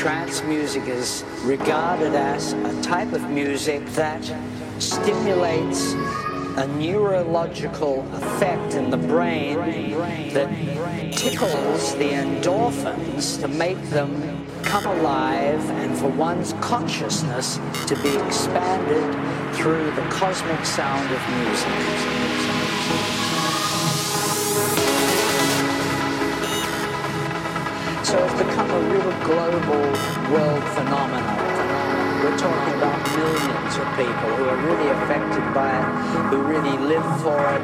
trance music is regarded as a type of music that stimulates a neurological effect in the brain that tickles the endorphins to make them come alive and for one's consciousness to be expanded through the cosmic sound of music. So it's become a real global world phenomenon. We're talking about millions of people who are really affected by it, who really live for it,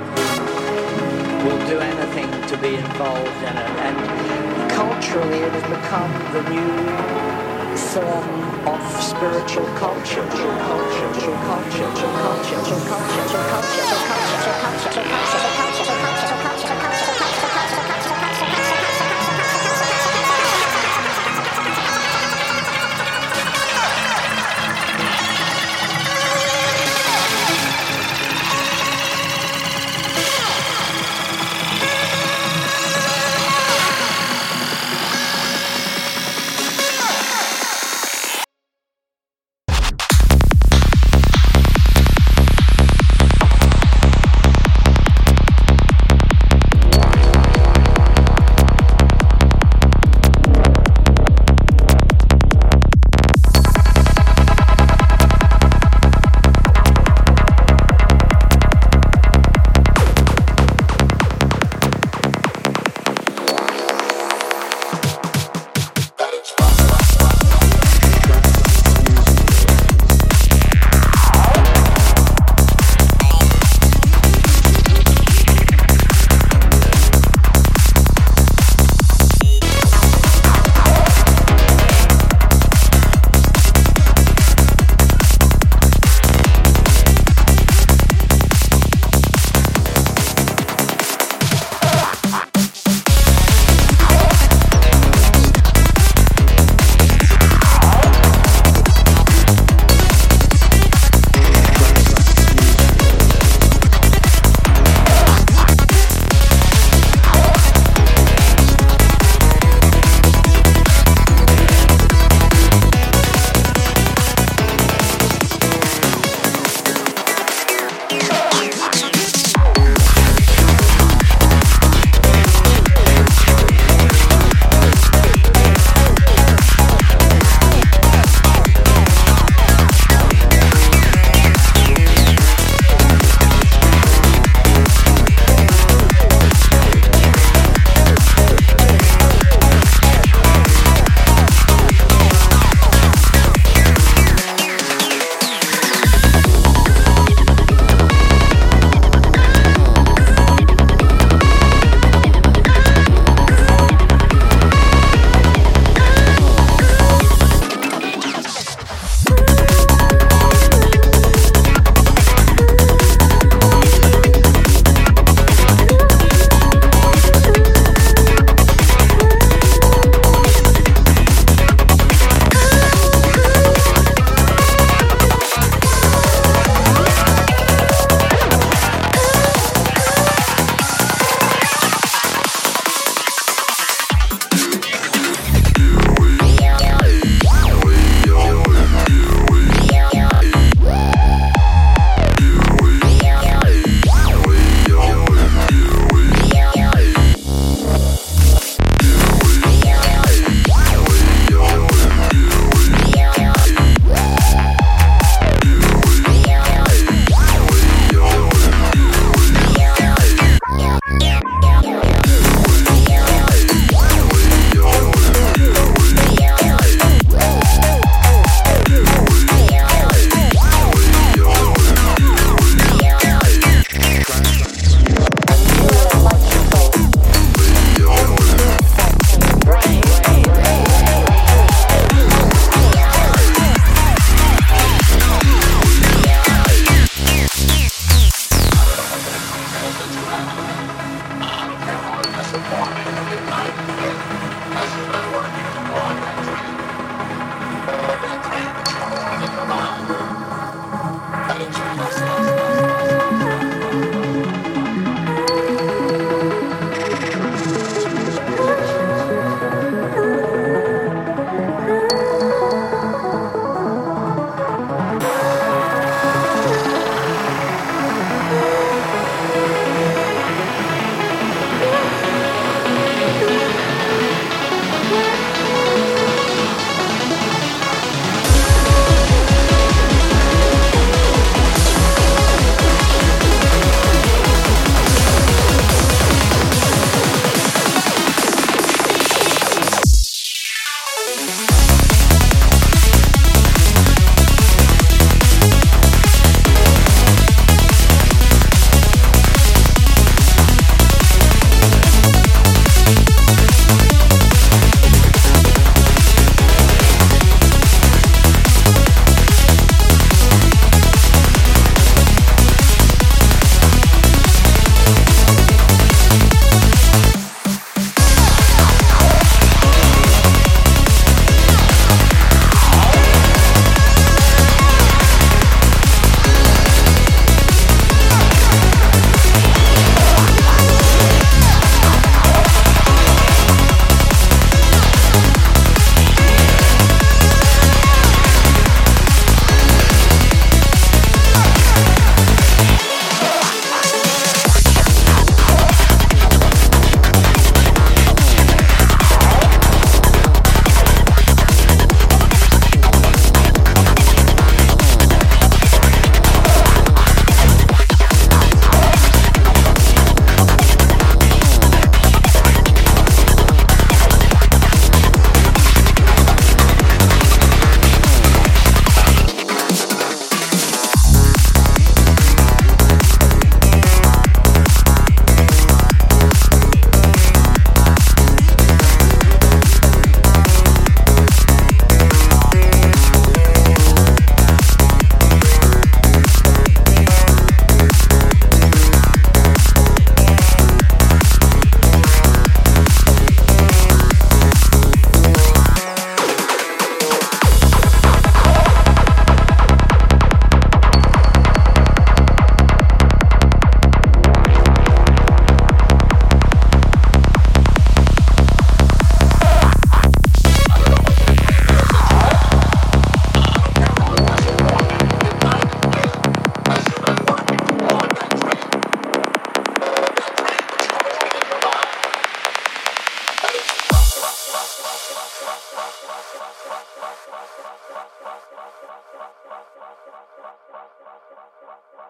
who will do anything to be involved in it. And culturally, it has become the new form of spiritual culture. Culture, culture, culture, culture, culture, culture, culture, culture, culture, culture, culture, Thank you.